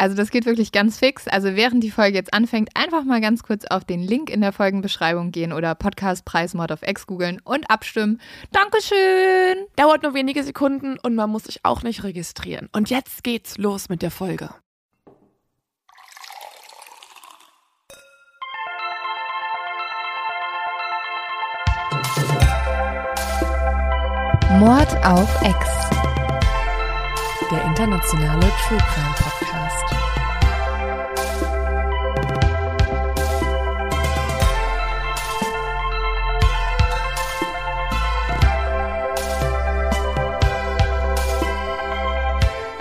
Also das geht wirklich ganz fix. Also während die Folge jetzt anfängt, einfach mal ganz kurz auf den Link in der Folgenbeschreibung gehen oder Podcastpreis Mod of X googeln und abstimmen. Dankeschön! Dauert nur wenige Sekunden und man muss sich auch nicht registrieren. Und jetzt geht's los mit der Folge. Mord auf X. Der internationale True Crime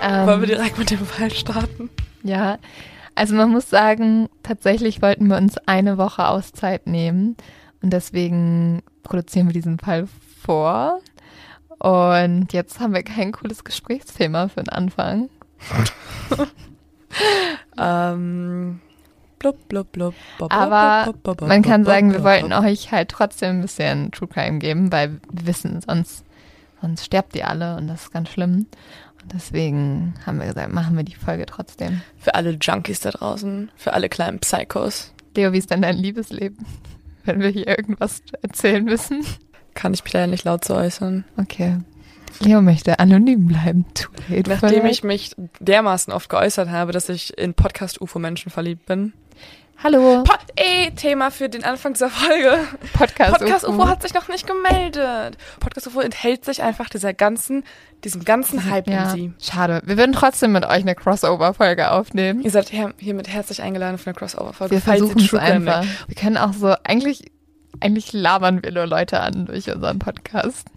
Ähm, Wollen wir direkt mit dem Fall starten? Ja, also man muss sagen, tatsächlich wollten wir uns eine Woche Auszeit nehmen und deswegen produzieren wir diesen Fall vor. Und jetzt haben wir kein cooles Gesprächsthema für den Anfang. Ähm, blub, blub, blub, bob, Aber bob, bob, Man kann sagen, wir wollten euch halt trotzdem ein bisschen True Crime geben, weil wir wissen, sonst, sonst sterbt ihr alle und das ist ganz schlimm. Deswegen haben wir gesagt, machen wir die Folge trotzdem. Für alle Junkies da draußen, für alle kleinen Psychos, Leo, wie ist denn dein Liebesleben? Wenn wir hier irgendwas erzählen müssen. kann ich mich leider nicht laut zu äußern. Okay. Leo möchte anonym bleiben. Too late. Nachdem that. ich mich dermaßen oft geäußert habe, dass ich in Podcast-UFO-Menschen verliebt bin. Hallo. Po Ey, Thema für den Anfang dieser Folge. Podcast. Podcast UFO. UFO hat sich noch nicht gemeldet. Podcast UFO enthält sich einfach dieser ganzen, diesem ganzen Hype ja, um sie. schade. Wir würden trotzdem mit euch eine Crossover-Folge aufnehmen. Ihr seid her hiermit herzlich eingeladen für eine Crossover-Folge. Wir versuchen es einfach. Wir können auch so, eigentlich, eigentlich labern wir nur Leute an durch unseren Podcast.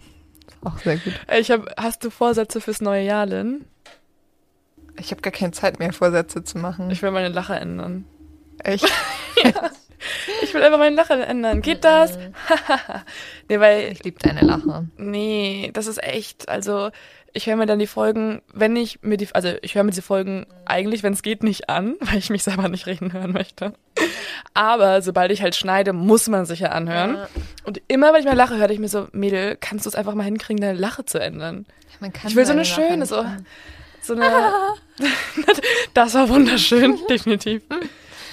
Auch sehr gut. Ich hab, hast du Vorsätze fürs neue Jahr, Lynn? Ich habe gar keine Zeit mehr, Vorsätze zu machen. Ich will meine Lache ändern. Echt? Ich will einfach meine Lache ändern. Geht das? nee, weil, Ich liebe deine Lache. nee, das ist echt, also, ich höre mir dann die Folgen, wenn ich mir die, also ich höre mir diese Folgen eigentlich, wenn es geht, nicht an, weil ich mich selber nicht reden hören möchte. Aber sobald ich halt schneide, muss man sich ja anhören. Und immer, wenn ich mal lache, höre ich mir so, Mädel, kannst du es einfach mal hinkriegen, deine Lache zu ändern? Man kann Ich will so eine schöne, so, so eine, das war wunderschön, definitiv.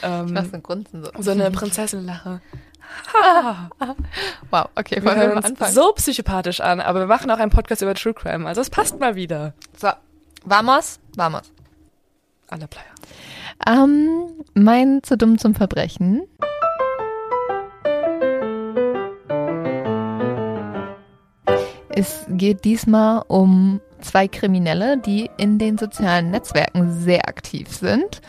Ähm, so einen Grunzen so. so eine Prinzessinlache. Wow, okay, Wir wollen wir hören mal uns anfangen? so psychopathisch an, aber wir machen auch einen Podcast über True Crime, also es passt mal wieder. So, vamos, vamos. Aller Player. Ähm, mein zu dumm zum Verbrechen. Es geht diesmal um zwei Kriminelle, die in den sozialen Netzwerken sehr aktiv sind.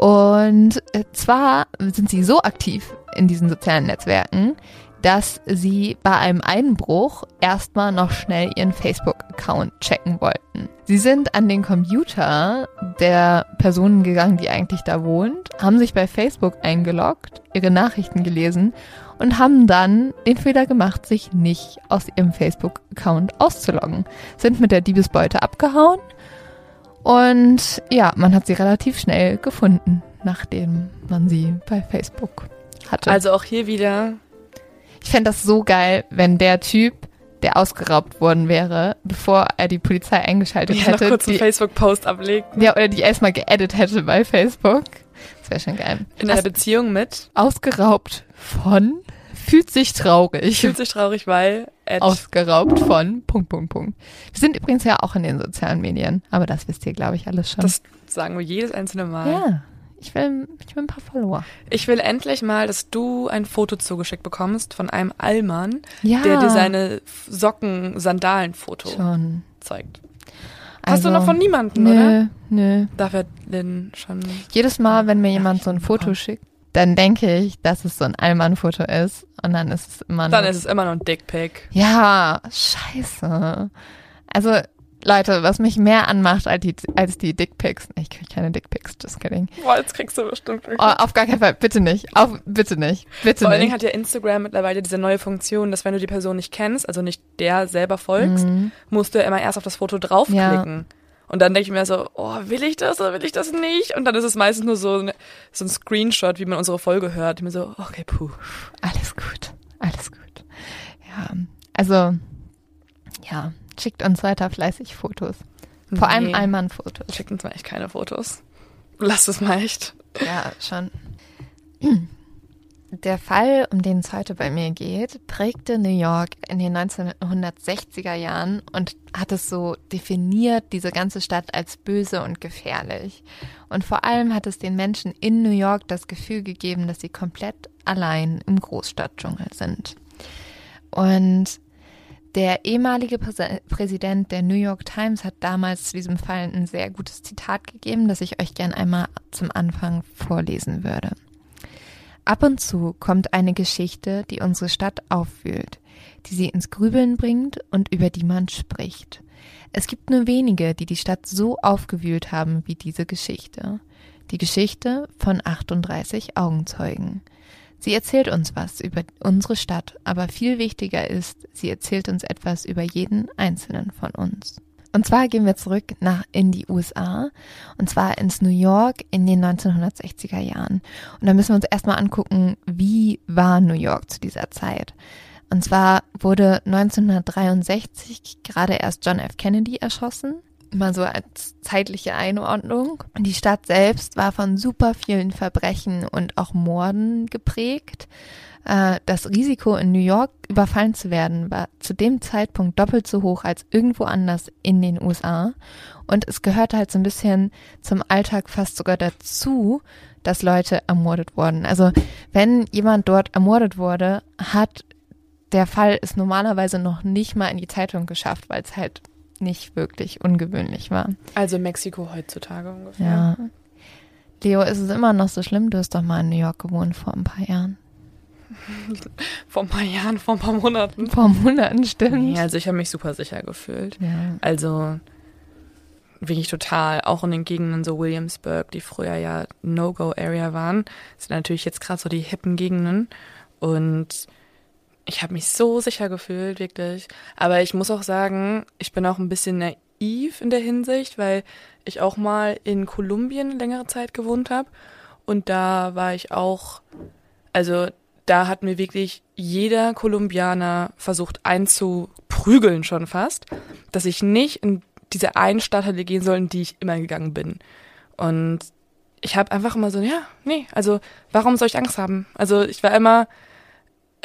Und äh, zwar sind sie so aktiv in diesen sozialen Netzwerken, dass sie bei einem Einbruch erstmal noch schnell ihren Facebook-Account checken wollten. Sie sind an den Computer der Person gegangen, die eigentlich da wohnt, haben sich bei Facebook eingeloggt, ihre Nachrichten gelesen und haben dann den Fehler gemacht, sich nicht aus ihrem Facebook-Account auszuloggen. Sind mit der Diebesbeute abgehauen und ja, man hat sie relativ schnell gefunden, nachdem man sie bei Facebook hatte. Also auch hier wieder, Ich fände das so geil, wenn der Typ, der ausgeraubt worden wäre, bevor er die Polizei eingeschaltet ja, noch hätte, kurz einen Facebook-Post ablegt. ja, oder die erstmal geedit hätte bei Facebook. Das wäre schon geil. In einer Beziehung mit, ausgeraubt von, fühlt sich traurig. fühlt sich traurig, weil, ausgeraubt von, Punkt, Punkt, Punkt. Wir sind übrigens ja auch in den sozialen Medien, aber das wisst ihr, glaube ich, alles schon. das sagen wir jedes einzelne Mal. ja, ich will, ich will ein paar Follower. Ich will endlich mal, dass du ein Foto zugeschickt bekommst von einem Allmann, Ja, der dir seine Socken-Sandalen-Foto zeigt. Hast du Also, noch von niemandem, nö, oder? Nö. Dafür Lynn schon. Jedes Mal, wenn mir jemand so ein Foto bekommen. schickt, dann denke ich, dass es so ein Allmann-Foto ist und dann ist es immer noch. Dann ist es immer noch ein Dickpick. Ja, scheiße. Also, Leute, was mich mehr anmacht als die, als die Dickpics. Ich kriege keine Dickpics, just kidding. Boah, jetzt kriegst du bestimmt. Oh, auf gar keinen Fall, bitte nicht. Auf, bitte nicht. Bitte Vor allen. Dingen hat ja Instagram mittlerweile diese neue Funktion, dass wenn du die Person nicht kennst, also nicht der selber folgst, Mhm. musst du immer erst auf das Foto draufklicken. Und dann denke ich mir so, oh, will ich das oder will ich das nicht? Und dann ist es meistens nur so, ein- so ein Screenshot, wie man unsere Folge hört. Ich mir so, okay, puh. Alles gut, alles gut. Ja, also, ja, schickt uns weiter fleißig Fotos. Vor allem Nee. Allmann-Fotos. Schickt uns mal echt keine Fotos. Lasst es mal echt. Ja, schon. Der Fall, um den es heute bei mir geht, prägte New York in den 1960er Jahren und hat es so definiert, diese ganze Stadt als böse und gefährlich. Und vor allem hat es den Menschen in New York das Gefühl gegeben, dass sie komplett allein im Großstadtdschungel sind. Und der ehemalige Präsident der New York Times hat damals zu diesem Fall ein sehr gutes Zitat gegeben, das ich euch gern einmal zum Anfang vorlesen würde. Ab und zu kommt eine Geschichte, die unsere Stadt aufwühlt, die sie ins Grübeln bringt und über die man spricht. Es gibt nur wenige, die die Stadt so aufgewühlt haben wie diese Geschichte. Die Geschichte von 38 Augenzeugen. Sie erzählt uns was über unsere Stadt, aber viel wichtiger ist, sie erzählt uns etwas über jeden einzelnen von uns. Und zwar gehen wir zurück nach in die USA und zwar ins New York in den 1960er Jahren. Und da müssen wir uns erstmal angucken, wie war New York zu dieser Zeit. Und zwar wurde 1963 gerade erst John F. Kennedy erschossen. Mal so als zeitliche Einordnung. Die Stadt selbst war von super vielen Verbrechen und auch Morden geprägt. Äh, Das Risiko in New York überfallen zu werden war zu dem Zeitpunkt doppelt so hoch als irgendwo anders in den USA. Und es gehörte halt so ein bisschen zum Alltag fast sogar dazu, dass Leute ermordet wurden. Also wenn jemand dort ermordet wurde, hat der Fall es normalerweise noch nicht mal in die Zeitung geschafft, weil es halt nicht wirklich ungewöhnlich war. Also Mexiko heutzutage ungefähr. Ja. Leo, ist es immer noch so schlimm? Du hast doch mal in New York gewohnt vor ein paar Jahren. Vor ein paar Jahren, vor ein paar Monaten. Vor Monaten, stimmt. Ja, also ich habe mich super sicher gefühlt. Ja. Also wirklich total, auch in den Gegenden so Williamsburg, die früher ja No-Go-Area waren, sind natürlich jetzt gerade so die hippen Gegenden. Und ich habe mich so sicher gefühlt, wirklich. Aber ich muss auch sagen, ich bin auch ein bisschen naiv in der Hinsicht, weil ich auch mal in Kolumbien längere Zeit gewohnt habe. Und da war ich auch, also da hat mir wirklich jeder Kolumbianer versucht einzuprügeln schon fast, dass ich nicht in diese einen Stadt hätte gehen sollen, die ich immer gegangen bin. Und ich habe einfach immer so, ja, nee, also warum soll ich Angst haben? Also ich war immer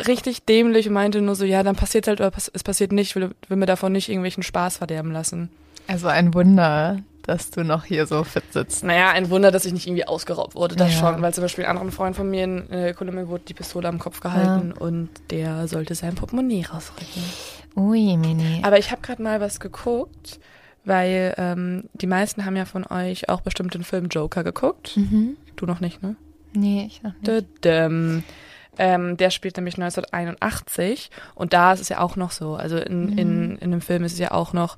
richtig dämlich und meinte nur so, ja, dann passiert halt oder es passiert nicht, will, will mir davon nicht irgendwelchen Spaß verderben lassen. Also ein Wunder, dass du noch hier so fit sitzt. Naja, ein Wunder, dass ich nicht irgendwie ausgeraubt wurde, das Ja. schon, weil zum Beispiel ein anderer Freund von mir in äh, Kolumbien wurde die Pistole am Kopf gehalten und der sollte sein Portemonnaie rausrücken. Ui, Mini. Aber ich habe gerade mal was geguckt, weil ähm, die meisten haben ja von euch auch bestimmt den Film Joker geguckt. Mhm. Du noch nicht, ne? Nee, ich noch nicht. Dödem. Ähm, der spielt nämlich 1981 und da ist es ja auch noch so. Also in, Mhm. in, in dem Film ist es ja auch noch,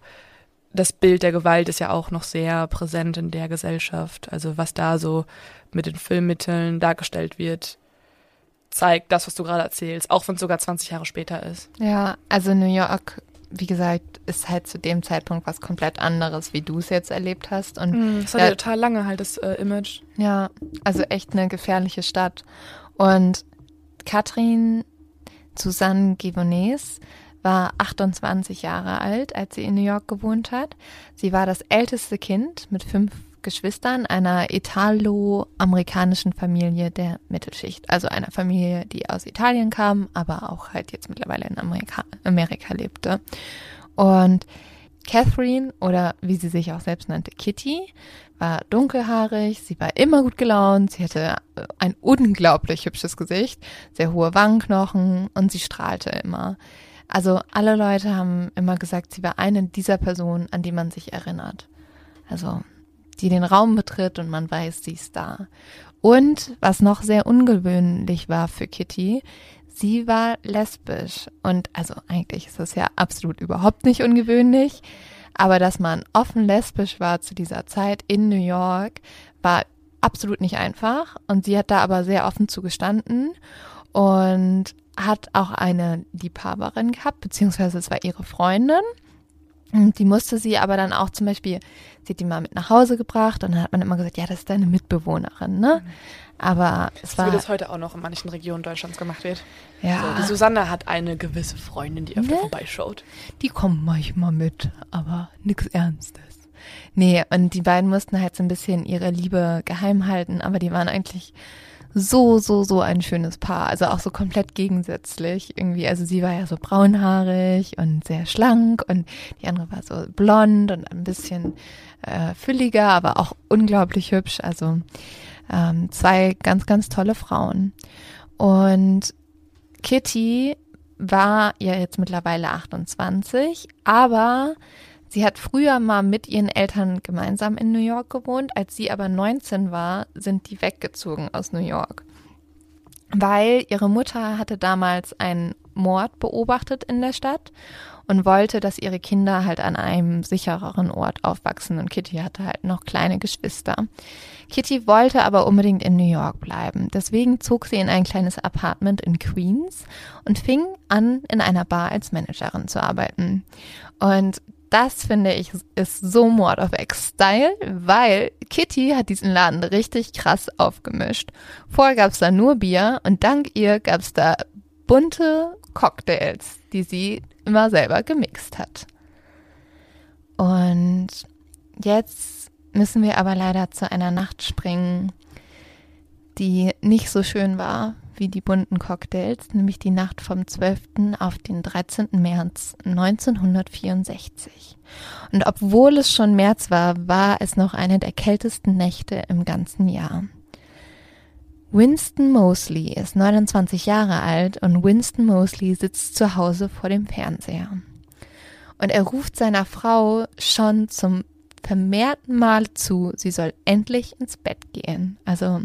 das Bild der Gewalt ist ja auch noch sehr präsent in der Gesellschaft. Also was da so mit den Filmmitteln dargestellt wird, zeigt das, was du gerade erzählst, auch wenn es sogar 20 Jahre später ist. Ja, also New York, wie gesagt, ist halt zu dem Zeitpunkt was komplett anderes, wie du es jetzt erlebt hast. Und Das hat Ja. ja total lange halt das äh, Image. ja, also echt eine gefährliche Stadt. Und Katrin Susanne Givonnes war 28 Jahre alt, als sie in New York gewohnt hat. Sie war das älteste Kind mit fünf Geschwistern einer italo-amerikanischen Familie der Mittelschicht. Also einer Familie, die aus Italien kam, aber auch halt jetzt mittlerweile in Amerika, Amerika lebte. Und Catherine, oder wie sie sich auch selbst nannte, Kitty, war dunkelhaarig, sie war immer gut gelaunt, sie hatte ein unglaublich hübsches Gesicht, sehr hohe Wangenknochen und sie strahlte immer. Also alle Leute haben immer gesagt, sie war eine dieser Personen, an die man sich erinnert. Also die den Raum betritt und man weiß, sie ist da. Und was noch sehr ungewöhnlich war für Kitty, sie war lesbisch. Und also eigentlich ist das ja absolut überhaupt nicht ungewöhnlich. Aber dass man offen lesbisch war zu dieser Zeit in New York, war absolut nicht einfach. Und sie hat da aber sehr offen zugestanden und hat auch eine Liebhaberin gehabt, beziehungsweise es war ihre Freundin. Und die musste sie aber dann auch zum Beispiel, sie hat die mal mit nach Hause gebracht und dann hat man immer gesagt, ja, das ist deine Mitbewohnerin, ne? Mhm. Aber es so war. Wie das heute auch noch in manchen Regionen Deutschlands gemacht wird. Ja. So, die Susanne hat eine gewisse Freundin, die öfter ne? vorbeischaut. Die kommt manchmal mit, aber nichts Ernstes. Nee, und die beiden mussten halt so ein bisschen ihre Liebe geheim halten, aber die waren eigentlich so, so, so ein schönes Paar. Also auch so komplett gegensätzlich irgendwie. Also sie war ja so braunhaarig und sehr schlank und die andere war so blond und ein bisschen äh, fülliger, aber auch unglaublich hübsch. Also ähm, zwei ganz, ganz tolle Frauen. Und Kitty war ja jetzt mittlerweile 28, aber Sie hat früher mal mit ihren Eltern gemeinsam in New York gewohnt. Als sie aber 19 war, sind die weggezogen aus New York. Weil ihre Mutter hatte damals einen Mord beobachtet in der Stadt und wollte, dass ihre Kinder halt an einem sichereren Ort aufwachsen. Und Kitty hatte halt noch kleine Geschwister. Kitty wollte aber unbedingt in New York bleiben. Deswegen zog sie in ein kleines Apartment in Queens und fing an, in einer Bar als Managerin zu arbeiten. Und das finde ich ist so Mord of X-Style, weil Kitty hat diesen Laden richtig krass aufgemischt. Vorher gab es da nur Bier und dank ihr gab es da bunte Cocktails, die sie immer selber gemixt hat. Und jetzt müssen wir aber leider zu einer Nacht springen, die nicht so schön war wie die bunten Cocktails, nämlich die Nacht vom 12. auf den 13. März 1964. Und obwohl es schon März war, war es noch eine der kältesten Nächte im ganzen Jahr. Winston Mosley ist 29 Jahre alt und Winston Mosley sitzt zu Hause vor dem Fernseher. Und er ruft seiner Frau schon zum vermehrten Mal zu, sie soll endlich ins Bett gehen. Also,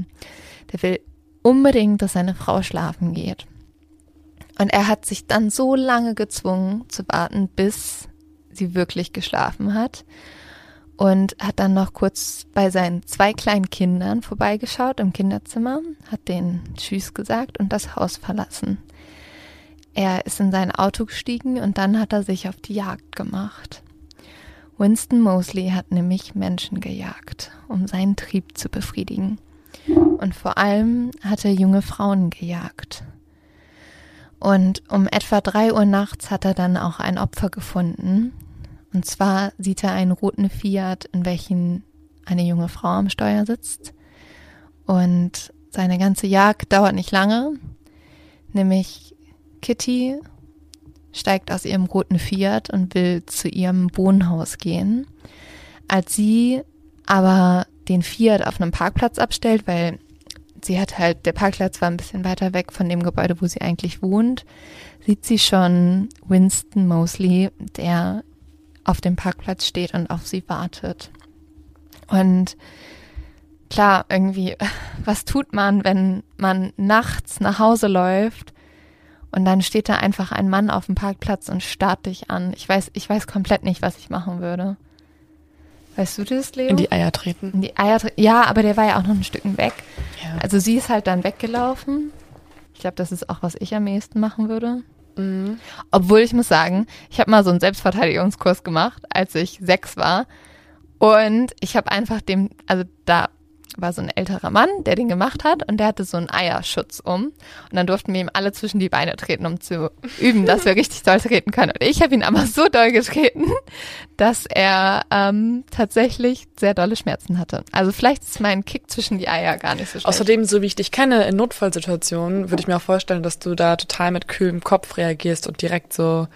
der will unbedingt, dass seine Frau schlafen geht. Und er hat sich dann so lange gezwungen zu warten, bis sie wirklich geschlafen hat. Und hat dann noch kurz bei seinen zwei kleinen Kindern vorbeigeschaut im Kinderzimmer, hat denen Tschüss gesagt und das Haus verlassen. Er ist in sein Auto gestiegen und dann hat er sich auf die Jagd gemacht. Winston Mosley hat nämlich Menschen gejagt, um seinen Trieb zu befriedigen. Und vor allem hat er junge Frauen gejagt. Und um etwa drei Uhr nachts hat er dann auch ein Opfer gefunden. Und zwar sieht er einen roten Fiat, in welchem eine junge Frau am Steuer sitzt. Und seine ganze Jagd dauert nicht lange, nämlich Kitty steigt aus ihrem roten Fiat und will zu ihrem Wohnhaus gehen. Als sie aber den Fiat auf einem Parkplatz abstellt, weil sie hat halt, der Parkplatz war ein bisschen weiter weg von dem Gebäude, wo sie eigentlich wohnt, sieht sie schon Winston Mosley, der auf dem Parkplatz steht und auf sie wartet. Und klar, irgendwie, was tut man, wenn man nachts nach Hause läuft und dann steht da einfach ein Mann auf dem Parkplatz und starrt dich an? Ich weiß, ich weiß komplett nicht, was ich machen würde. Weißt du das, Leo? In die Eier treten. In die Eier treten. Ja, aber der war ja auch noch ein Stück weg. Ja. Also sie ist halt dann weggelaufen. Ich glaube, das ist auch, was ich am ehesten machen würde. Mhm. Obwohl ich muss sagen, ich habe mal so einen Selbstverteidigungskurs gemacht, als ich sechs war. Und ich habe einfach dem, also da war so ein älterer Mann, der den gemacht hat und der hatte so einen Eierschutz um. Und dann durften wir ihm alle zwischen die Beine treten, um zu üben, dass wir richtig doll treten können. Und ich habe ihn aber so doll getreten, dass er ähm, tatsächlich sehr dolle Schmerzen hatte. Also vielleicht ist mein Kick zwischen die Eier gar nicht so schlecht. Außerdem, so wie ich dich kenne, in Notfallsituationen, würde ich mir auch vorstellen, dass du da total mit kühlem Kopf reagierst und direkt so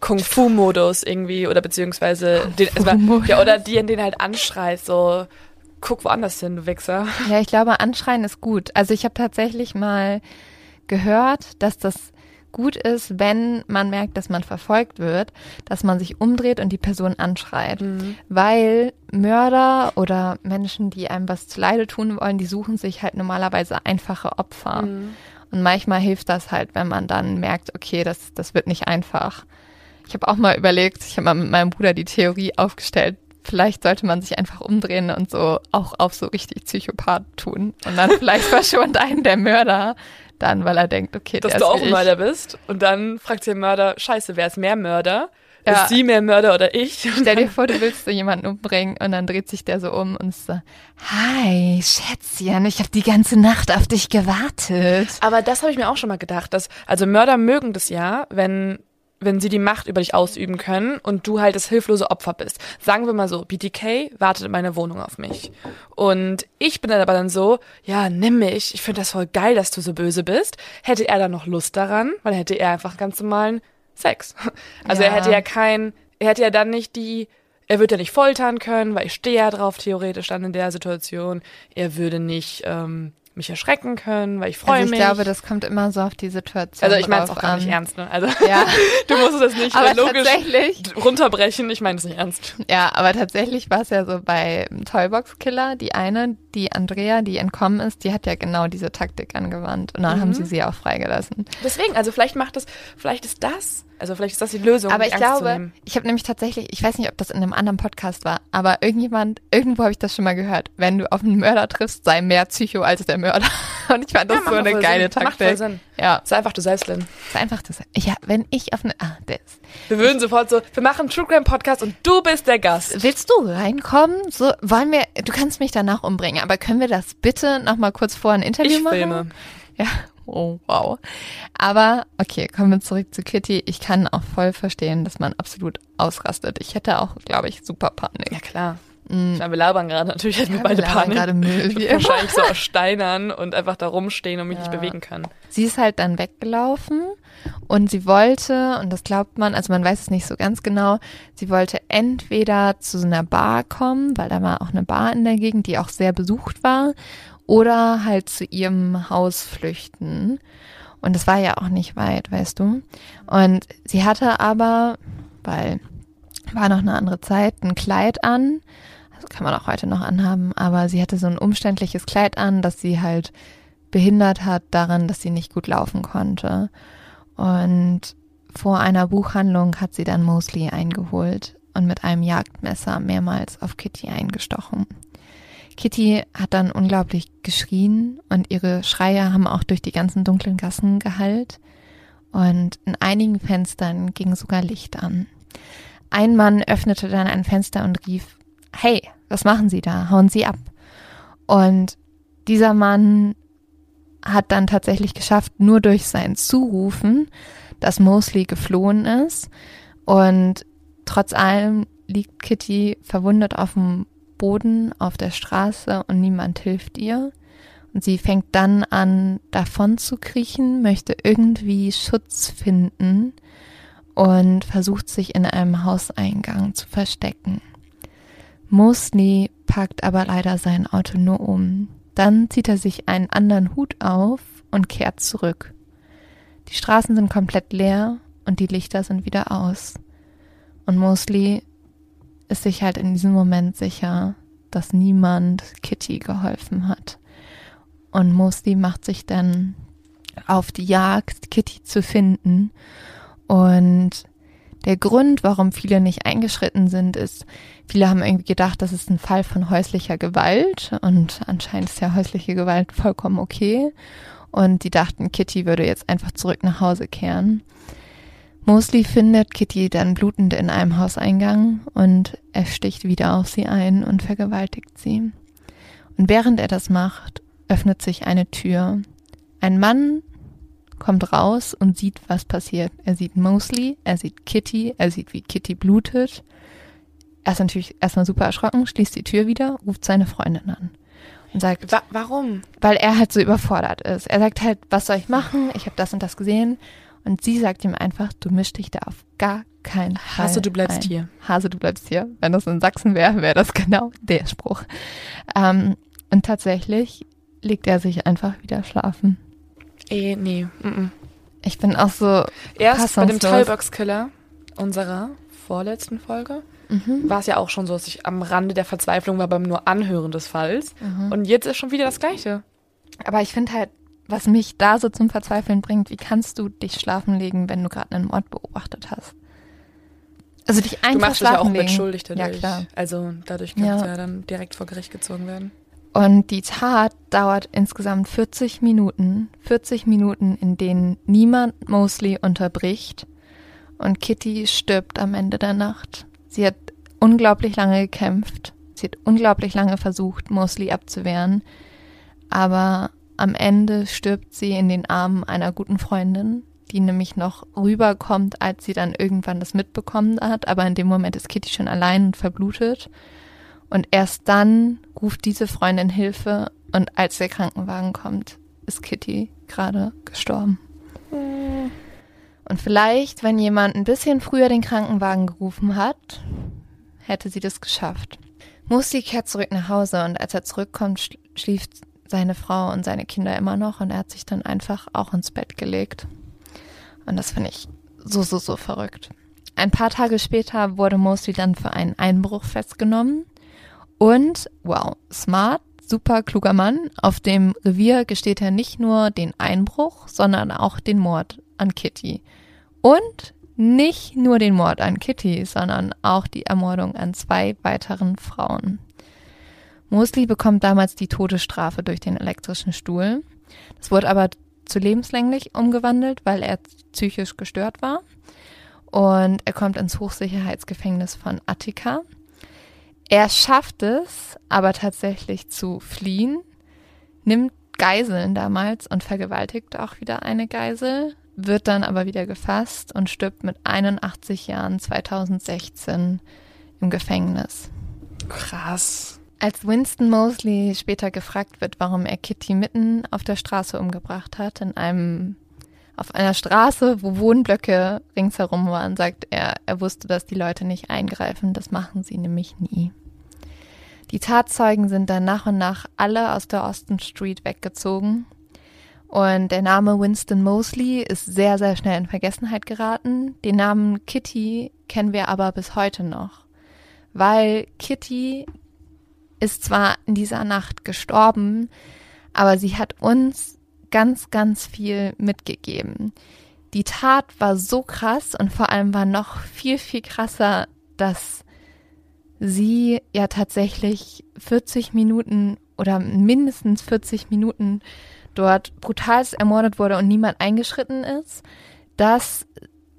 Kung-Fu-Modus irgendwie oder beziehungsweise den, also, ja, oder die, in den halt anschreist, so guck woanders hin, du Wichser. Ja, ich glaube, anschreien ist gut. Also ich habe tatsächlich mal gehört, dass das gut ist, wenn man merkt, dass man verfolgt wird, dass man sich umdreht und die Person anschreit. Mhm. Weil Mörder oder Menschen, die einem was zuleide tun wollen, die suchen sich halt normalerweise einfache Opfer. Mhm. Und manchmal hilft das halt, wenn man dann merkt, okay, das, das wird nicht einfach. Ich habe auch mal überlegt, ich habe mal mit meinem Bruder die Theorie aufgestellt, vielleicht sollte man sich einfach umdrehen und so auch auf so richtig Psychopath tun. Und dann vielleicht verschont einen der Mörder dann, weil er denkt, okay, Dass du auch ein. Mörder bist und dann fragt der Mörder, scheiße, wer ist mehr Mörder? Ja. Ist sie mehr Mörder oder ich? Stell dir vor, du willst so jemanden umbringen und dann dreht sich der so um und ist so, hi, Schätzchen, ich habe die ganze Nacht auf dich gewartet. Aber das habe ich mir auch schon mal gedacht, dass also Mörder mögen das ja, wenn wenn sie die Macht über dich ausüben können und du halt das hilflose Opfer bist. Sagen wir mal so, BTK wartet in meiner Wohnung auf mich. Und ich bin dann aber dann so, ja, nimm mich, ich finde das voll geil, dass du so böse bist. Hätte er dann noch Lust daran, weil hätte er einfach ganz normalen Sex. Also Ja. er hätte ja kein, er hätte ja dann nicht die, er würde ja nicht foltern können, weil ich stehe ja drauf theoretisch dann in der Situation. Er würde nicht ähm, mich erschrecken können, weil ich freue Also ich mich. glaube, das kommt immer so auf die Situation Also ich meine es auch gar nicht an. ernst, ne? Also Ja, du musst es nicht aber logisch tatsächlich, runterbrechen. Ich meine es nicht ernst. ja, aber tatsächlich war es ja so bei Toybox Killer, die eine, die Andrea, die entkommen ist, die hat ja genau diese Taktik angewandt und dann Mhm. haben sie sie auch freigelassen. Deswegen, also vielleicht macht das, vielleicht ist das, also vielleicht ist das die Lösung. Aber ich Angst glaube, ich habe nämlich tatsächlich, ich weiß nicht, ob das in einem anderen Podcast war, aber irgendjemand, irgendwo habe ich das schon mal gehört. Wenn du auf einen Mörder triffst, sei mehr Psycho als der Mörder. Und ich fand das Ja, so eine geile Sinn. Macht voll Taktik. Sinn. Ja, Sei einfach du selbst, Lynn. ist einfach das. Ja, wenn ich auf eine, ah, das. Wir würden sofort so, wir machen einen True Crime Podcast und du bist der Gast. Willst du reinkommen? So, wollen wir, du kannst mich danach umbringen, aber können wir das bitte noch mal kurz vor ein Interview Ich machen? filme. Ja, oh, wow. Aber, okay, kommen wir zurück zu Kitty. Ich kann auch voll verstehen, dass man absolut ausrastet. Ich hätte auch, glaube ich, super Panik. Ja klar. Mm. Ich meine, wir labern gerade, natürlich hätten wir Ja, beide wir Panik. gerade Müll, Ich wahrscheinlich so aus Steinern und einfach da rumstehen und mich nicht Ja. bewegen können. Sie ist halt dann weggelaufen und sie wollte, und das glaubt man, also man weiß es nicht so ganz genau, sie wollte entweder zu so einer Bar kommen, weil da war auch eine Bar in der Gegend, die auch sehr besucht war, oder halt zu ihrem Haus flüchten. Und das war ja auch nicht weit, weißt du. Und sie hatte aber, weil war noch eine andere Zeit, ein Kleid an. Das kann man auch heute noch anhaben, aber sie hatte so ein umständliches Kleid an, das sie halt behindert hat daran, dass sie nicht gut laufen konnte. Und vor einer Buchhandlung hat sie dann Mosley eingeholt und mit einem Jagdmesser mehrmals auf Kitty eingestochen. Kitty hat dann unglaublich geschrien und ihre Schreie haben auch durch die ganzen dunklen Gassen gehallt. Und in einigen Fenstern ging sogar Licht an. Ein Mann öffnete dann ein Fenster und rief, hey, was machen Sie da? Hauen Sie ab. Und dieser Mann hat dann tatsächlich geschafft, nur durch sein Zurufen, dass Mosley geflohen ist. Und trotz allem liegt Kitty verwundet auf dem Boden auf der Straße und niemand hilft ihr. Und sie fängt dann an, davon zu kriechen, möchte irgendwie Schutz finden und versucht sich in einem Hauseingang zu verstecken. Mosley packt aber leider sein Auto nur um. Dann zieht er sich einen anderen Hut auf und kehrt zurück. Die Straßen sind komplett leer und die Lichter sind wieder aus. Und Mosley ist sich halt in diesem Moment sicher, dass niemand Kitty geholfen hat. Und Mosley macht sich dann auf die Jagd, Kitty zu finden. Und der Grund, warum viele nicht eingeschritten sind, ist, viele haben irgendwie gedacht, das ist ein Fall von häuslicher Gewalt und anscheinend ist ja häusliche Gewalt vollkommen okay. Und die dachten, Kitty würde jetzt einfach zurück nach Hause kehren. Mosley findet Kitty dann blutend in einem Hauseingang und er sticht wieder auf sie ein und vergewaltigt sie. Und während er das macht, öffnet sich eine Tür. Ein Mann kommt raus und sieht, was passiert. Er sieht Mosley, er sieht Kitty, er sieht, wie Kitty blutet. Er ist natürlich erstmal super erschrocken, schließt die Tür wieder, ruft seine Freundin an und sagt, Wa warum? weil er halt so überfordert ist. Er sagt halt, was soll ich machen? Ich habe das und das gesehen. Und sie sagt ihm einfach, du misch dich da auf gar keinen Fall. Hase, du bleibst ein. hier. Hase, du bleibst hier. Wenn das in Sachsen wäre, wäre das genau der Spruch. Ähm, und tatsächlich legt er sich einfach wieder schlafen. Eh, nee. Mm -mm. Ich bin auch so Erst bei dem. Toybox-Killer unserer vorletzten Folge Mhm. war es ja auch schon so, dass ich am Rande der Verzweiflung war beim nur Anhören des Falls. Mhm. Und jetzt ist schon wieder das Gleiche. Aber ich finde halt, was mich da so zum Verzweifeln bringt, wie kannst du dich schlafen legen, wenn du gerade einen Mord beobachtet hast? Also dich einfach du machst dich ja auch schlafen legen. mitschuldig Ja, dadurch. klar. Also dadurch kannst Ja. du ja dann direkt vor Gericht gezogen werden. Und die Tat dauert insgesamt 40 Minuten. 40 Minuten, in denen niemand Mosley unterbricht. Und Kitty stirbt am Ende der Nacht. Sie hat unglaublich lange gekämpft. Sie hat unglaublich lange versucht, Mosley abzuwehren. Aber am Ende stirbt sie in den Armen einer guten Freundin, die nämlich noch rüberkommt, als sie dann irgendwann das mitbekommen hat. Aber in dem Moment ist Kitty schon allein und verblutet. Und erst dann ruft diese Freundin Hilfe und als der Krankenwagen kommt, ist Kitty gerade gestorben. Und vielleicht, wenn jemand ein bisschen früher den Krankenwagen gerufen hat, hätte sie das geschafft. Musti kehrt zurück nach Hause und als er zurückkommt, sch- schlief seine Frau und seine Kinder immer noch und er hat sich dann einfach auch ins Bett gelegt. Und das finde ich so, so, so verrückt. Ein paar Tage später wurde Mosley dann für einen Einbruch festgenommen und, wow, smart, super kluger Mann. Auf dem Revier gesteht er nicht nur den Einbruch, sondern auch den Mord an Kitty. Und nicht nur den Mord an Kitty, sondern auch die Ermordung an zwei weiteren Frauen. Mosley bekommt damals die Todesstrafe durch den elektrischen Stuhl. Das wurde aber zu lebenslänglich umgewandelt, weil er psychisch gestört war. Und er kommt ins Hochsicherheitsgefängnis von Attika. Er schafft es aber tatsächlich zu fliehen, nimmt Geiseln damals und vergewaltigt auch wieder eine Geisel, wird dann aber wieder gefasst und stirbt mit 81 Jahren 2016 im Gefängnis. Krass. Als Winston Mosley später gefragt wird, warum er Kitty mitten auf der Straße umgebracht hat, in einem auf einer Straße, wo Wohnblöcke ringsherum waren, sagt er, er wusste, dass die Leute nicht eingreifen. Das machen sie nämlich nie. Die Tatzeugen sind dann nach und nach alle aus der Austin Street weggezogen. Und der Name Winston Mosley ist sehr, sehr schnell in Vergessenheit geraten. Den Namen Kitty kennen wir aber bis heute noch. Weil Kitty ist zwar in dieser Nacht gestorben, aber sie hat uns ganz, ganz viel mitgegeben. Die Tat war so krass und vor allem war noch viel, viel krasser, dass sie ja tatsächlich 40 Minuten oder mindestens 40 Minuten dort brutalst ermordet wurde und niemand eingeschritten ist, dass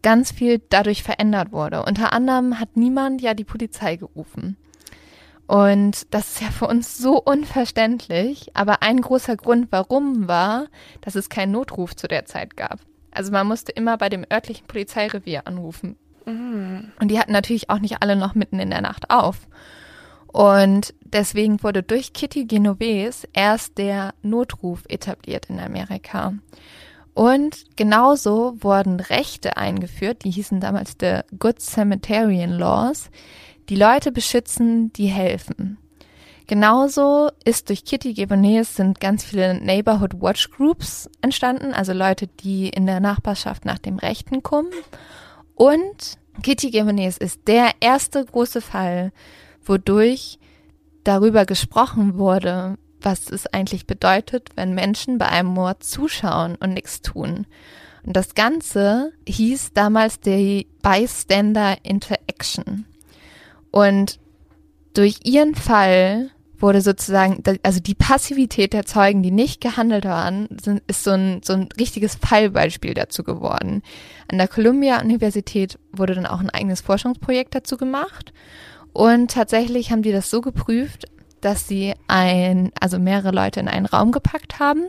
ganz viel dadurch verändert wurde. Unter anderem hat niemand ja die Polizei gerufen. Und das ist ja für uns so unverständlich. Aber ein großer Grund, warum war, dass es keinen Notruf zu der Zeit gab. Also man musste immer bei dem örtlichen Polizeirevier anrufen. Und die hatten natürlich auch nicht alle noch mitten in der Nacht auf. Und deswegen wurde durch Kitty Genovese erst der Notruf etabliert in Amerika. Und genauso wurden Rechte eingeführt, die hießen damals the Good Cemeterian Laws, die Leute beschützen, die helfen. Genauso ist durch Kitty Genovese sind ganz viele Neighborhood Watch Groups entstanden, also Leute, die in der Nachbarschaft nach dem Rechten kommen. Und Kitty Genovese ist der erste große Fall, wodurch darüber gesprochen wurde, was es eigentlich bedeutet, wenn Menschen bei einem Mord zuschauen und nichts tun. Und das Ganze hieß damals die Bystander Interaction. Und durch ihren Fall wurde sozusagen, also die Passivität der Zeugen, die nicht gehandelt waren, sind, ist so ein, so ein richtiges Fallbeispiel dazu geworden. An der Columbia-Universität wurde dann auch ein eigenes Forschungsprojekt dazu gemacht. Und tatsächlich haben die das so geprüft, dass sie ein, also mehrere Leute in einen Raum gepackt haben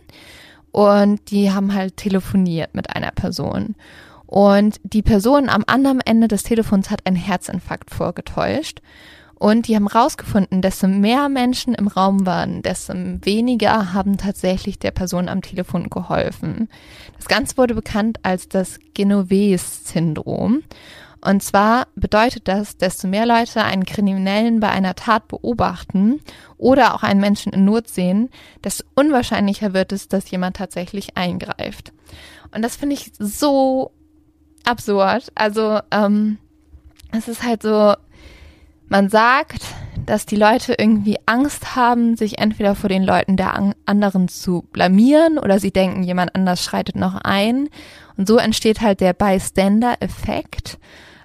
und die haben halt telefoniert mit einer Person. Und die Person am anderen Ende des Telefons hat einen Herzinfarkt vorgetäuscht. Und die haben rausgefunden, desto mehr Menschen im Raum waren, desto weniger haben tatsächlich der Person am Telefon geholfen. Das Ganze wurde bekannt als das Genovese-Syndrom. Und zwar bedeutet das, desto mehr Leute einen Kriminellen bei einer Tat beobachten oder auch einen Menschen in Not sehen, desto unwahrscheinlicher wird es, dass jemand tatsächlich eingreift. Und das finde ich so absurd. Also ähm, es ist halt so, man sagt, dass die Leute irgendwie Angst haben, sich entweder vor den Leuten der anderen zu blamieren oder sie denken, jemand anders schreitet noch ein. Und so entsteht halt der Bystander-Effekt,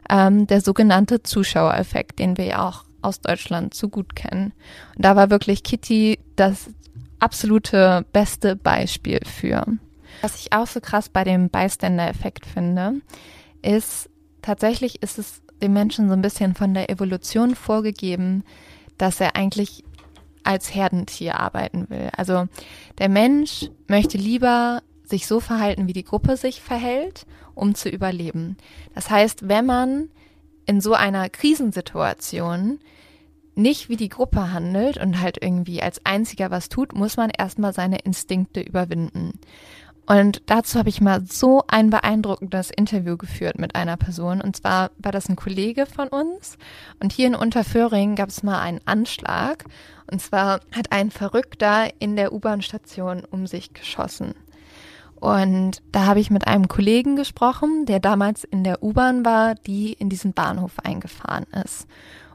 ähm, der sogenannte Zuschauereffekt, den wir ja auch aus Deutschland zu gut kennen. Und da war wirklich Kitty das absolute beste Beispiel für. Was ich auch so krass bei dem Bystander-Effekt finde, ist, tatsächlich ist es dem Menschen so ein bisschen von der Evolution vorgegeben, dass er eigentlich als Herdentier arbeiten will. Also der Mensch möchte lieber sich so verhalten, wie die Gruppe sich verhält, um zu überleben. Das heißt, wenn man in so einer Krisensituation nicht wie die Gruppe handelt und halt irgendwie als einziger was tut, muss man erstmal seine Instinkte überwinden. Und dazu habe ich mal so ein beeindruckendes Interview geführt mit einer Person. Und zwar war das ein Kollege von uns. Und hier in Unterföhring gab es mal einen Anschlag. Und zwar hat ein Verrückter in der U-Bahn-Station um sich geschossen. Und da habe ich mit einem Kollegen gesprochen, der damals in der U-Bahn war, die in diesen Bahnhof eingefahren ist.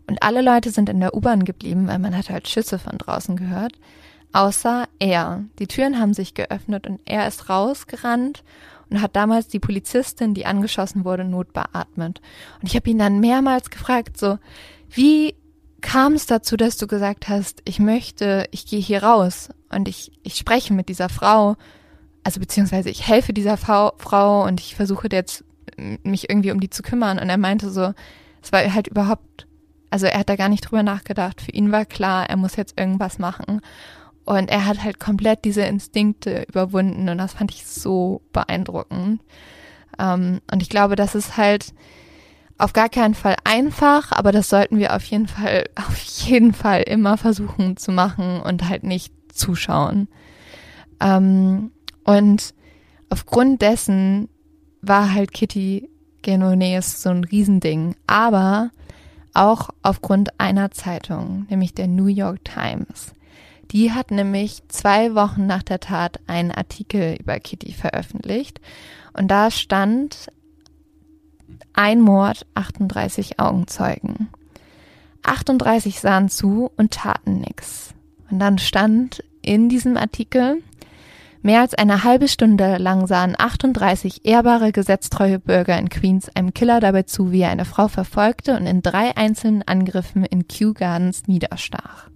Und alle Leute sind in der U-Bahn geblieben, weil man hat halt Schüsse von draußen gehört außer er. Die Türen haben sich geöffnet und er ist rausgerannt und hat damals die Polizistin, die angeschossen wurde, notbeatmet. Und ich habe ihn dann mehrmals gefragt, so, wie kam es dazu, dass du gesagt hast, ich möchte, ich gehe hier raus und ich, ich spreche mit dieser Frau, also beziehungsweise ich helfe dieser Frau, Frau und ich versuche jetzt mich irgendwie um die zu kümmern. Und er meinte so, es war halt überhaupt, also er hat da gar nicht drüber nachgedacht. Für ihn war klar, er muss jetzt irgendwas machen. Und er hat halt komplett diese Instinkte überwunden und das fand ich so beeindruckend. Ähm, und ich glaube, das ist halt auf gar keinen Fall einfach, aber das sollten wir auf jeden Fall, auf jeden Fall immer versuchen zu machen und halt nicht zuschauen. Ähm, und aufgrund dessen war halt Kitty Genones so ein Riesending, aber auch aufgrund einer Zeitung, nämlich der New York Times. Die hat nämlich zwei Wochen nach der Tat einen Artikel über Kitty veröffentlicht und da stand ein Mord, 38 Augenzeugen. 38 sahen zu und taten nichts. Und dann stand in diesem Artikel, mehr als eine halbe Stunde lang sahen 38 ehrbare, gesetztreue Bürger in Queens einem Killer dabei zu, wie er eine Frau verfolgte und in drei einzelnen Angriffen in Kew Gardens niederstach.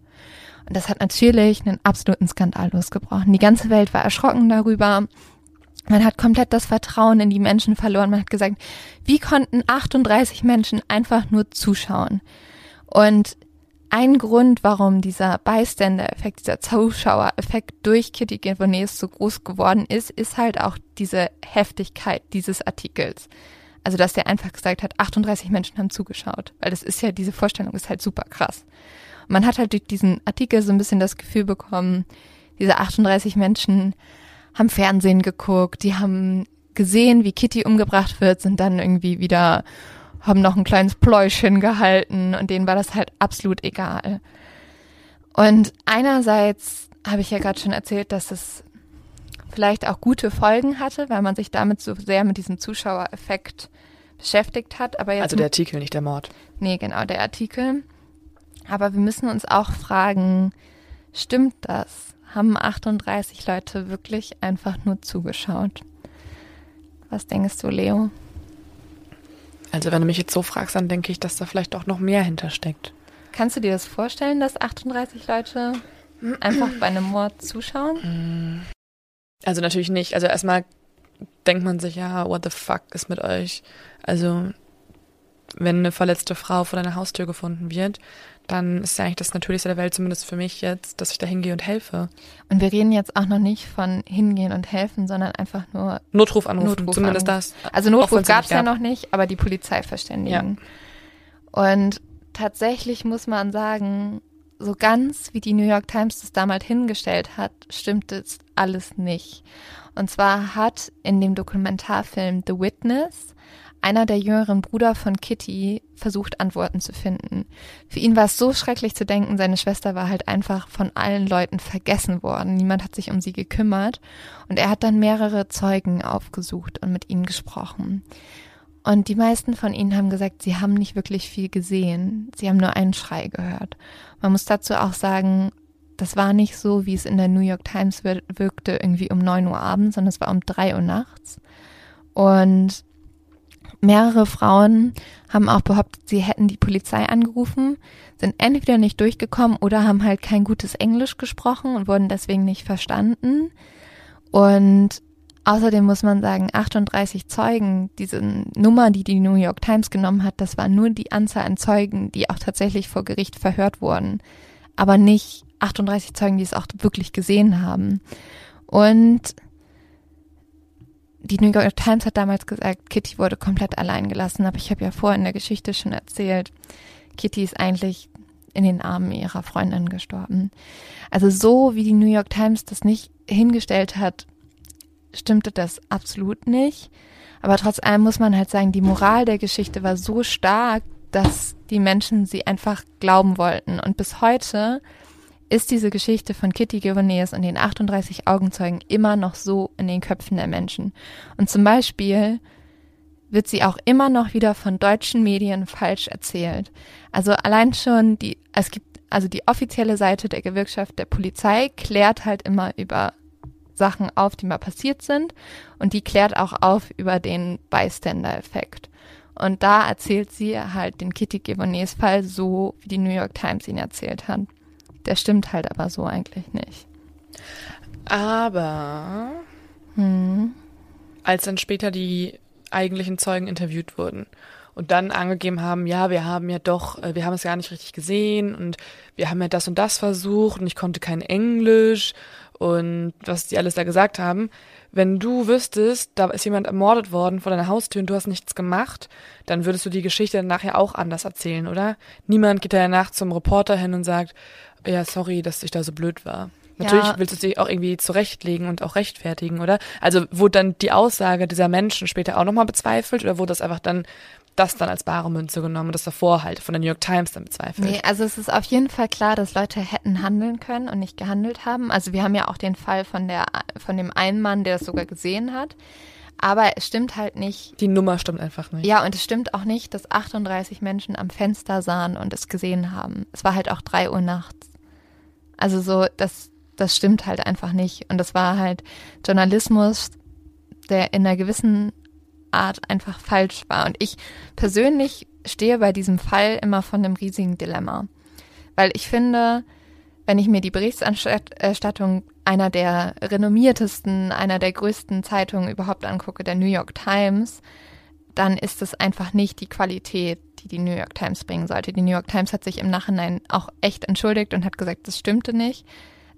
Und das hat natürlich einen absoluten Skandal losgebrochen. Die ganze Welt war erschrocken darüber. Man hat komplett das Vertrauen in die Menschen verloren. Man hat gesagt, wie konnten 38 Menschen einfach nur zuschauen? Und ein Grund, warum dieser Bystander-Effekt, dieser Zuschauer-Effekt durch Kitty Gavonese so groß geworden ist, ist halt auch diese Heftigkeit dieses Artikels. Also, dass der einfach gesagt hat, 38 Menschen haben zugeschaut. Weil das ist ja, diese Vorstellung ist halt super krass man hat halt durch diesen Artikel so ein bisschen das Gefühl bekommen, diese 38 Menschen haben Fernsehen geguckt, die haben gesehen, wie Kitty umgebracht wird, sind dann irgendwie wieder, haben noch ein kleines Pläuschen gehalten und denen war das halt absolut egal. Und einerseits habe ich ja gerade schon erzählt, dass es vielleicht auch gute Folgen hatte, weil man sich damit so sehr mit diesem Zuschauereffekt beschäftigt hat. Aber jetzt also der Artikel, nicht der Mord. Nee, genau, der Artikel. Aber wir müssen uns auch fragen, stimmt das? Haben 38 Leute wirklich einfach nur zugeschaut? Was denkst du, Leo? Also wenn du mich jetzt so fragst, dann denke ich, dass da vielleicht auch noch mehr hintersteckt. Kannst du dir das vorstellen, dass 38 Leute einfach bei einem Mord zuschauen? Also natürlich nicht. Also erstmal denkt man sich, ja, what the fuck ist mit euch? Also wenn eine verletzte Frau vor deiner Haustür gefunden wird, dann ist ja eigentlich das Natürlichste der Welt, zumindest für mich jetzt, dass ich da hingehe und helfe. Und wir reden jetzt auch noch nicht von hingehen und helfen, sondern einfach nur Notruf anrufen, Notruf zumindest anrufen. das. Also Notruf gab es ja noch nicht, aber die Polizei verständigen. Ja. Und tatsächlich muss man sagen, so ganz wie die New York Times das damals hingestellt hat, stimmt es alles nicht. Und zwar hat in dem Dokumentarfilm The Witness einer der jüngeren Brüder von Kitty versucht Antworten zu finden. Für ihn war es so schrecklich zu denken, seine Schwester war halt einfach von allen Leuten vergessen worden. Niemand hat sich um sie gekümmert. Und er hat dann mehrere Zeugen aufgesucht und mit ihnen gesprochen. Und die meisten von ihnen haben gesagt, sie haben nicht wirklich viel gesehen. Sie haben nur einen Schrei gehört. Man muss dazu auch sagen, das war nicht so, wie es in der New York Times wirkte, irgendwie um neun Uhr abends, sondern es war um drei Uhr nachts. Und Mehrere Frauen haben auch behauptet, sie hätten die Polizei angerufen, sind entweder nicht durchgekommen oder haben halt kein gutes Englisch gesprochen und wurden deswegen nicht verstanden. Und außerdem muss man sagen, 38 Zeugen, diese Nummer, die die New York Times genommen hat, das war nur die Anzahl an Zeugen, die auch tatsächlich vor Gericht verhört wurden, aber nicht 38 Zeugen, die es auch wirklich gesehen haben. Und die New York Times hat damals gesagt, Kitty wurde komplett allein gelassen, aber ich habe ja vorhin in der Geschichte schon erzählt, Kitty ist eigentlich in den Armen ihrer Freundin gestorben. Also so wie die New York Times das nicht hingestellt hat, stimmte das absolut nicht. Aber trotz allem muss man halt sagen, die Moral der Geschichte war so stark, dass die Menschen sie einfach glauben wollten. Und bis heute ist diese Geschichte von Kitty Giovannes und den 38 Augenzeugen immer noch so in den Köpfen der Menschen. Und zum Beispiel wird sie auch immer noch wieder von deutschen Medien falsch erzählt. Also allein schon die, es gibt, also die offizielle Seite der Gewerkschaft der Polizei klärt halt immer über Sachen auf, die mal passiert sind und die klärt auch auf über den Bystander-Effekt. Und da erzählt sie halt den Kitty Giovannes Fall so, wie die New York Times ihn erzählt hat. Der stimmt halt aber so eigentlich nicht. Aber hm. als dann später die eigentlichen Zeugen interviewt wurden und dann angegeben haben, ja, wir haben ja doch, äh, wir haben es gar nicht richtig gesehen und wir haben ja das und das versucht und ich konnte kein Englisch und was die alles da gesagt haben. Wenn du wüsstest, da ist jemand ermordet worden vor deiner Haustür und du hast nichts gemacht, dann würdest du die Geschichte dann nachher auch anders erzählen, oder? Niemand geht da ja nach zum Reporter hin und sagt, ja, sorry, dass ich da so blöd war. Natürlich ja. willst du dich auch irgendwie zurechtlegen und auch rechtfertigen, oder? Also wurde dann die Aussage dieser Menschen später auch nochmal bezweifelt oder wurde das einfach dann das dann als bare Münze genommen und das davor halt von der New York Times dann bezweifelt? Nee, also es ist auf jeden Fall klar, dass Leute hätten handeln können und nicht gehandelt haben. Also wir haben ja auch den Fall von der von dem einen Mann, der es sogar gesehen hat. Aber es stimmt halt nicht. Die Nummer stimmt einfach nicht. Ja, und es stimmt auch nicht, dass 38 Menschen am Fenster sahen und es gesehen haben. Es war halt auch drei Uhr nachts. Also so, das, das stimmt halt einfach nicht. Und das war halt Journalismus, der in einer gewissen Art einfach falsch war. Und ich persönlich stehe bei diesem Fall immer von einem riesigen Dilemma. Weil ich finde, wenn ich mir die Berichterstattung einer der renommiertesten, einer der größten Zeitungen überhaupt angucke, der New York Times, dann ist es einfach nicht die Qualität, die die New York Times bringen sollte. Die New York Times hat sich im Nachhinein auch echt entschuldigt und hat gesagt, das stimmte nicht.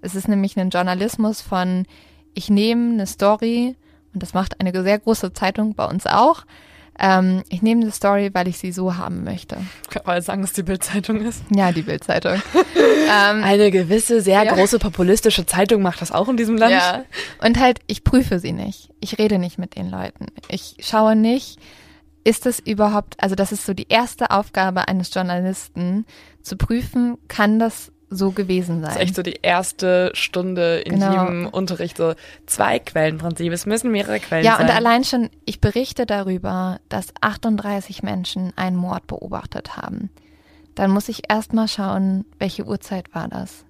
Es ist nämlich ein Journalismus von, ich nehme eine Story, und das macht eine sehr große Zeitung bei uns auch, ähm, ich nehme eine Story, weil ich sie so haben möchte. Kann man sagen, dass die Bildzeitung ist? Ja, die Bildzeitung. ähm, eine gewisse, sehr ja. große populistische Zeitung macht das auch in diesem Land. Ja. Und halt, ich prüfe sie nicht. Ich rede nicht mit den Leuten. Ich schaue nicht, ist das überhaupt, also das ist so die erste Aufgabe eines Journalisten, zu prüfen, kann das so gewesen sein. Das ist echt so die erste Stunde in genau. jedem Unterricht, so zwei Quellenprinzip. Es müssen mehrere Quellen ja, sein. Ja, und allein schon, ich berichte darüber, dass 38 Menschen einen Mord beobachtet haben. Dann muss ich erstmal schauen, welche Uhrzeit war das?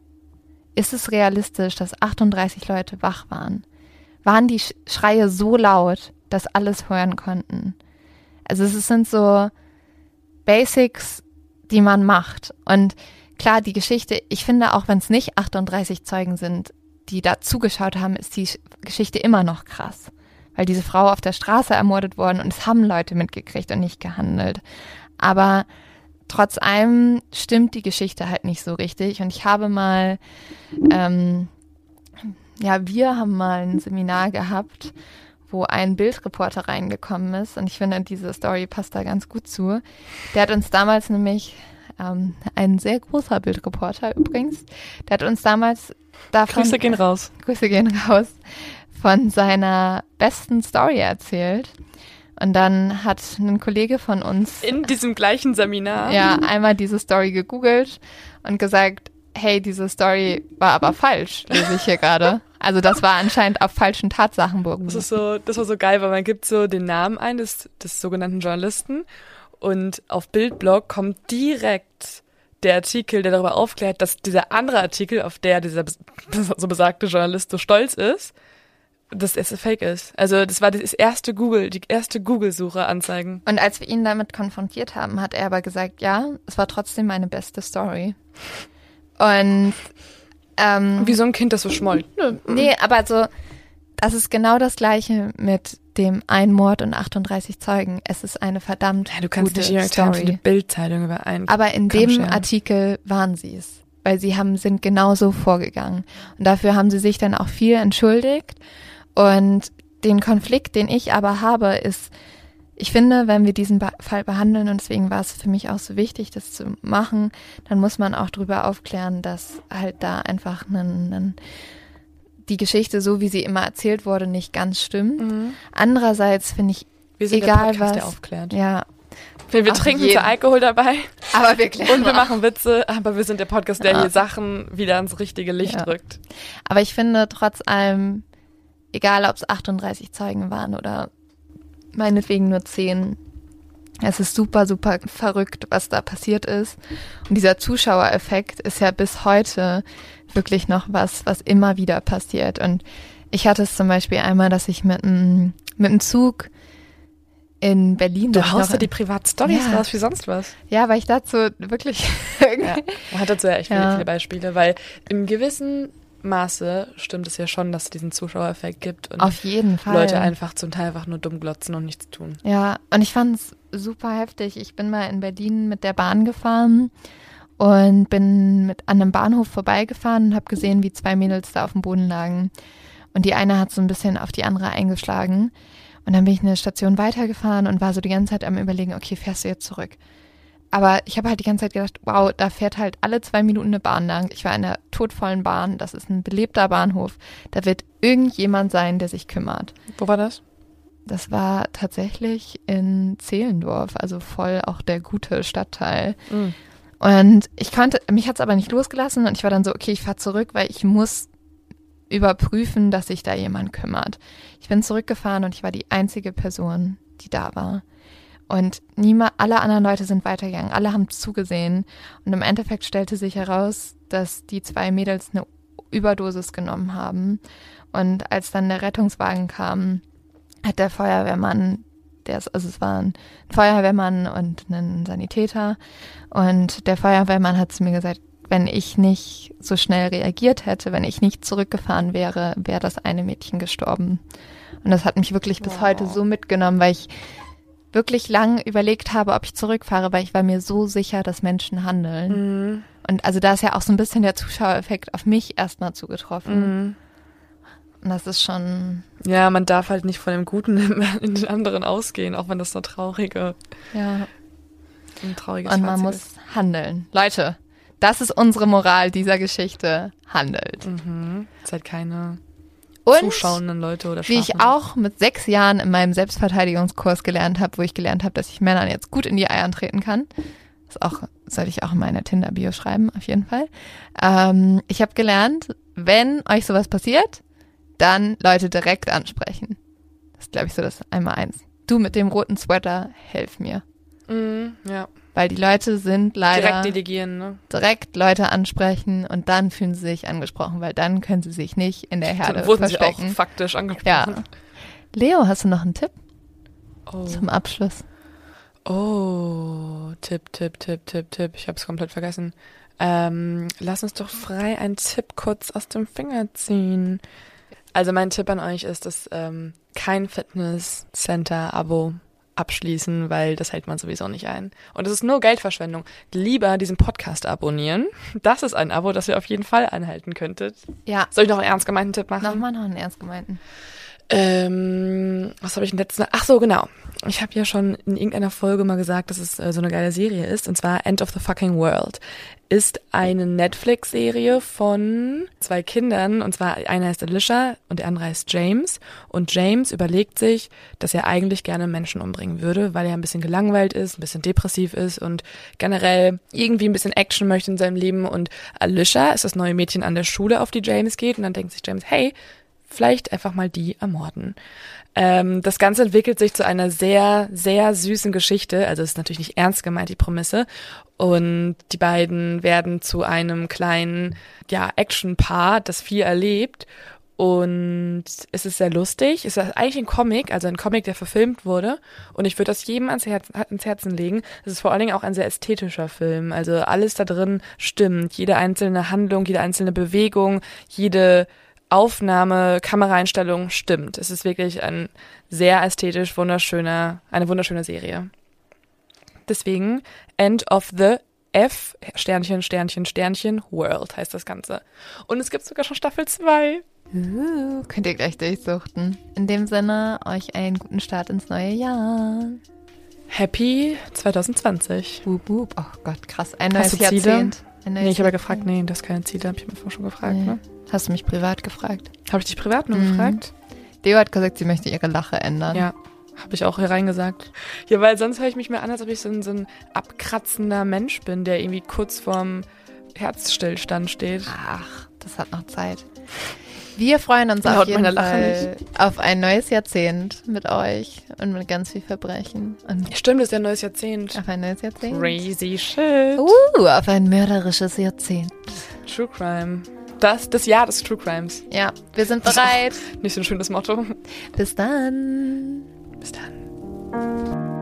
Ist es realistisch, dass 38 Leute wach waren? Waren die Schreie so laut, dass alles hören konnten? Also es sind so Basics, die man macht. Und klar, die Geschichte, ich finde, auch wenn es nicht 38 Zeugen sind, die da zugeschaut haben, ist die Geschichte immer noch krass. Weil diese Frau auf der Straße ermordet worden und es haben Leute mitgekriegt und nicht gehandelt. Aber trotz allem stimmt die Geschichte halt nicht so richtig. Und ich habe mal, ähm, ja, wir haben mal ein Seminar gehabt, wo ein Bildreporter reingekommen ist. Und ich finde, diese Story passt da ganz gut zu. Der hat uns damals nämlich, ähm, ein sehr großer Bildreporter übrigens, der hat uns damals davon. Grüße gehen raus. Grüße gehen raus. Von seiner besten Story erzählt. Und dann hat ein Kollege von uns In diesem gleichen Seminar. ja einmal diese Story gegoogelt und gesagt, hey, diese Story war aber falsch, lese ich hier gerade. Also das war anscheinend auf falschen Tatsachen beruht. Das ist so, das war so geil, weil man gibt so den Namen ein des, des sogenannten Journalisten und auf Bildblog kommt direkt der Artikel, der darüber aufklärt, dass dieser andere Artikel, auf der dieser so besagte Journalist so stolz ist, dass es fake ist. Also das war das erste Google, die erste Google-Suche anzeigen. Und als wir ihn damit konfrontiert haben, hat er aber gesagt, ja, es war trotzdem meine beste Story. Und ähm, Wie so ein Kind, das so schmollt. Nö. nee, aber so, das ist genau das gleiche mit dem ein Mord und 38 Zeugen. Es ist eine verdammt Ja, du kannst gute nicht York Times und die Story. Bildzeitung über einen. Aber in dem scheren. Artikel waren sie es, weil sie haben sind genauso vorgegangen und dafür haben sie sich dann auch viel entschuldigt und den Konflikt, den ich aber habe, ist ich finde, wenn wir diesen Fall behandeln und deswegen war es für mich auch so wichtig, das zu machen, dann muss man auch darüber aufklären, dass halt da einfach einen, einen, die Geschichte, so wie sie immer erzählt wurde, nicht ganz stimmt. Mhm. Andererseits finde ich, Wir sind egal der Podcast, der was. aufklärt. ja, Wir, wir trinken jeden. zu Alkohol dabei aber wirklich. und wir machen Witze, aber wir sind der Podcast, der Ja. hier Sachen wieder ans richtige Licht Ja. rückt. Aber ich finde trotz allem, egal ob es 38 Zeugen waren oder meinetwegen nur 10, es ist super, super verrückt, was da passiert ist. Und dieser Zuschauereffekt ist ja bis heute wirklich noch was, was immer wieder passiert. Und ich hatte es zum Beispiel einmal, dass ich mit einem mit einem Zug in Berlin. Du haust ja die Privatstories Ja. raus wie sonst was. Ja, weil ich dazu wirklich. Ja. Man hat dazu ja echt Ja. viele Beispiele, weil im gewissen Maße stimmt es ja schon, dass es diesen Zuschauereffekt gibt und Auf jeden Fall. Leute einfach zum Teil einfach nur dumm glotzen und nichts tun. Ja, und ich fand es super heftig. Ich bin mal in Berlin mit der Bahn gefahren und bin mit an einem Bahnhof vorbeigefahren und habe gesehen, wie zwei Mädels da auf dem Boden lagen. Und die eine hat so ein bisschen auf die andere eingeschlagen. Und dann bin ich eine Station weitergefahren und war so die ganze Zeit am überlegen, okay, fährst du jetzt zurück? Aber ich habe halt die ganze Zeit gedacht, wow, da fährt halt alle zwei Minuten eine Bahn lang. Ich war in einer todvollen Bahn, das ist ein belebter Bahnhof. Da wird irgendjemand sein, der sich kümmert. Wo war das? Das war tatsächlich in Zehlendorf, also voll auch der gute Stadtteil. Mhm. Und ich konnte, mich hat's aber nicht losgelassen und ich war dann so, okay, ich fahr zurück, weil ich muss überprüfen, dass sich da jemand kümmert. Ich bin zurückgefahren und ich war die einzige Person, die da war. Und niemand, alle anderen Leute sind weitergegangen, alle haben zugesehen. Und im Endeffekt stellte sich heraus, dass die zwei Mädels eine Überdosis genommen haben. Und als dann der Rettungswagen kam, hat der Feuerwehrmann, der ist, also es war ein Feuerwehrmann und ein Sanitäter. Und der Feuerwehrmann hat zu mir gesagt, wenn ich nicht so schnell reagiert hätte, wenn ich nicht zurückgefahren wäre, wäre das eine Mädchen gestorben. Und das hat mich wirklich bis Wow. heute so mitgenommen, weil ich wirklich lang überlegt habe, ob ich zurückfahre, weil ich war mir so sicher, dass Menschen handeln. Mhm. Und also da ist ja auch so ein bisschen der Zuschauereffekt auf mich erstmal zugetroffen. Mhm. Und das ist schon, Ja, man darf halt nicht von dem Guten in den anderen ausgehen, auch wenn das so traurige, ja. ein trauriges Und man Fazit muss ist. handeln. Leute, das ist unsere Moral dieser Geschichte. Handelt. Mhm. Seid keine Und zuschauenden Leute oder wie ich auch mit sechs Jahren in meinem Selbstverteidigungskurs gelernt habe, wo ich gelernt habe, dass ich Männern jetzt gut in die Eiern treten kann. Das auch, sollte ich auch in meiner Tinder-Bio schreiben, auf jeden Fall. Ähm, ich habe gelernt, wenn euch sowas passiert, dann Leute direkt ansprechen. Das ist, glaube ich, so das einmal eins. Du mit dem roten Sweater, helf mir. Mhm. Ja, Weil die Leute sind leider direkt delegieren, ne? direkt Leute ansprechen und dann fühlen sie sich angesprochen, weil dann können sie sich nicht in der Herde Dann wurden sie auch verstecken. faktisch angesprochen. Ja. Leo, hast du noch einen Tipp Oh. zum Abschluss? oh, Tipp, Tipp, Tipp, Tipp, Tipp. Ich habe es komplett vergessen. Ähm, lass uns doch frei einen Tipp kurz aus dem Finger ziehen. Also mein Tipp an euch ist, dass ähm, kein Fitnesscenter-Abo abschließen, weil das hält man sowieso nicht ein. Und es ist nur Geldverschwendung. Lieber diesen Podcast abonnieren. Das ist ein Abo, das ihr auf jeden Fall anhalten könntet. Ja, Soll ich noch einen ernst gemeinten Tipp machen? nochmal noch einen ernst gemeinten. Ähm, was habe ich in letzter? Ach so, genau. Ich habe ja schon in irgendeiner Folge mal gesagt, dass es äh, so eine geile Serie ist, und zwar End of the Fucking World. Ist eine Netflix-Serie von zwei Kindern, und zwar einer heißt Alicia und der andere heißt James. Und James überlegt sich, dass er eigentlich gerne Menschen umbringen würde, weil er ein bisschen gelangweilt ist, ein bisschen depressiv ist und generell irgendwie ein bisschen Action möchte in seinem Leben. Und Alicia ist das neue Mädchen an der Schule, auf die James geht. Und dann denkt sich James, hey, vielleicht einfach mal die ermorden. Ähm, das Ganze entwickelt sich zu einer sehr, sehr süßen Geschichte. Also es ist natürlich nicht ernst gemeint, die Prämisse. Und die beiden werden zu einem kleinen, ja, Action-Paar, das viel erlebt. Und es ist sehr lustig. Es ist eigentlich ein Comic, also ein Comic, der verfilmt wurde. Und ich würde das jedem ans, Herz, ans Herzen legen. Es ist vor allen Dingen auch ein sehr ästhetischer Film. Also alles da drin stimmt. Jede einzelne Handlung, jede einzelne Bewegung, jede Aufnahme, Kameraeinstellung stimmt. Es ist wirklich ein sehr ästhetisch wunderschöner, eine wunderschöne Serie. Deswegen End of the F Sternchen Sternchen Sternchen World heißt das Ganze. Und es gibt sogar schon Staffel 2. Uh, könnt ihr gleich durchsuchten. In dem Sinne, euch einen guten Start ins neue Jahr. Happy 2020. Wup, wup. Oh Gott, krass. Ein neues Hast du Ziele? Jahrzehnt. Ein neues Nee, ich habe ja gefragt, nee, das ist keine Ziele, habe ich mir vorher schon gefragt, Nee. ne? Hast du mich privat gefragt? Habe ich dich privat nur Mhm. gefragt? Deo hat gesagt, sie möchte ihre Lache ändern. Ja, habe ich auch hier reingesagt. Ja, weil sonst höre ich mich mir an, als ob ich so ein, so ein abkratzender Mensch bin, der irgendwie kurz vorm Herzstillstand steht. Ach, das hat noch Zeit. Wir freuen uns Laut auf jeden Fall auf ein neues Jahrzehnt mit euch und mit ganz viel Verbrechen. Und Stimmt, das ist ja ein neues Jahrzehnt. auf ein neues Jahrzehnt. Crazy shit. Uh, auf ein mörderisches Jahrzehnt. True Crime. Das, das Jahr des True Crimes. Ja, wir sind bereit. Nicht so ein schönes Motto. Bis dann. Bis dann.